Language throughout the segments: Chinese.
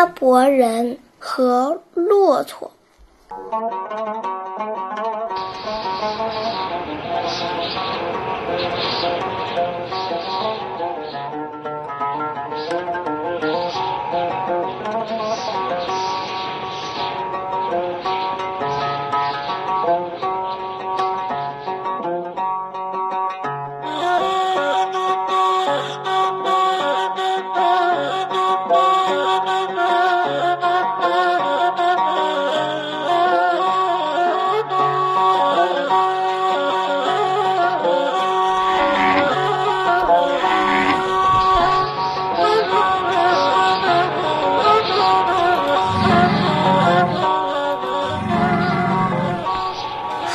拉伯人和骆驼。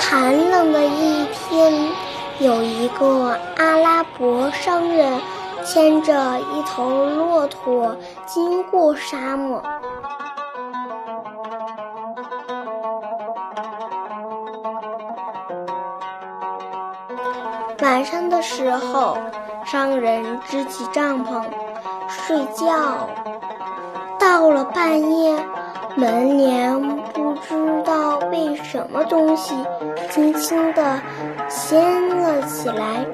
寒冷的一天，有一个阿拉伯商人牵着一头骆驼经过沙漠。晚上的时候，商人支起帐篷睡觉。到了半夜，门帘什么东西轻轻地掀了起来。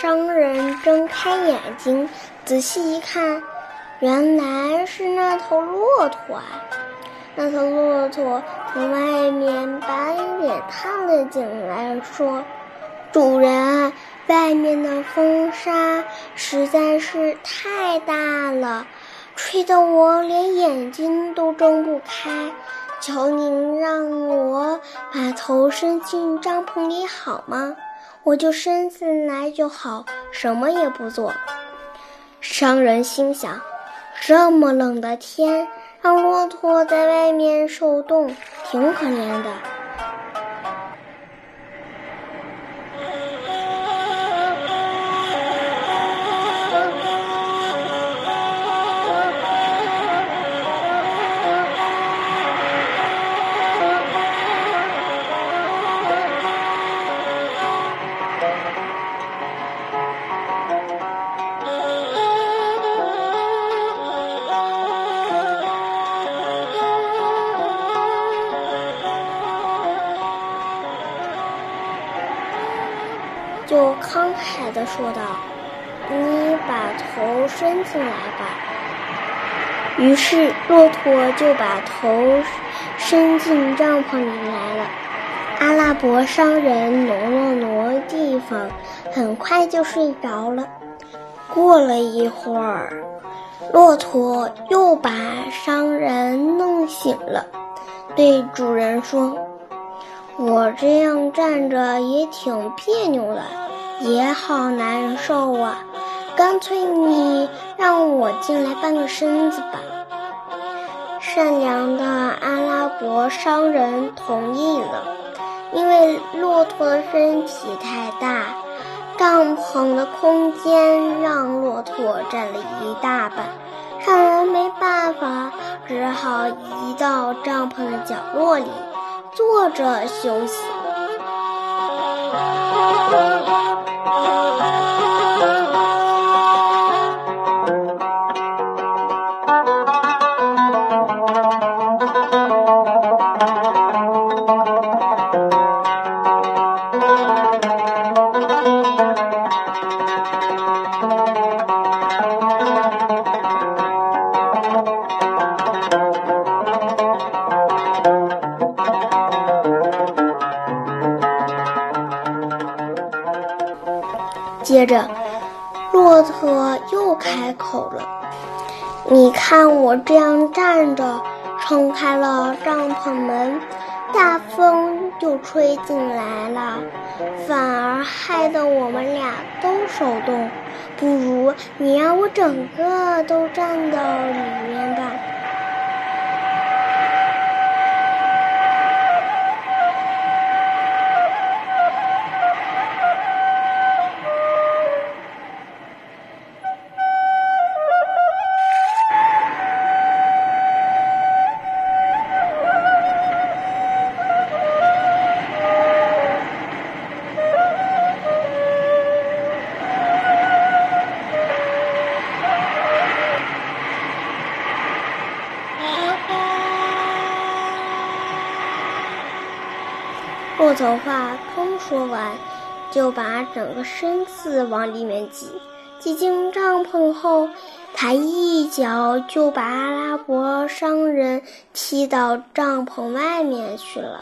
商人睁开眼睛，仔细一看，原来是那头骆驼啊！那头骆驼从外面把脸探了进来，说：“主人，外面的风沙实在是太大了，吹得我连眼睛都睁不开。求您让我把头伸进帐篷里好吗？”我就伸进来就好，什么也不做。商人心想：这么冷的天，让骆驼在外面受冻，挺可怜的。就慷慨地说道：“你把头伸进来吧。”于是骆驼就把头伸进帐篷里来了。阿拉伯商人挪了挪地方，很快就睡着了。过了一会儿，骆驼又把商人弄醒了，对主人说：“我这样站着也挺别扭的，也好难受啊！干脆你让我进来半个身子吧。”善良的阿拉伯商人同意了，因为骆驼的身体太大，帐篷的空间让骆驼占了一大半。商人没办法，只好移到帐篷的角落里，坐着休息。接着，骆驼又开口了：“你看我这样站着，撑开了帐篷门，大风就吹进来了，反而害得我们俩都受冻。不如你让我整个都站到里面吧。”骆驼话刚说完，就把整个身子往里面挤。挤进帐篷后，他一脚就把阿拉伯商人踢到帐篷外面去了。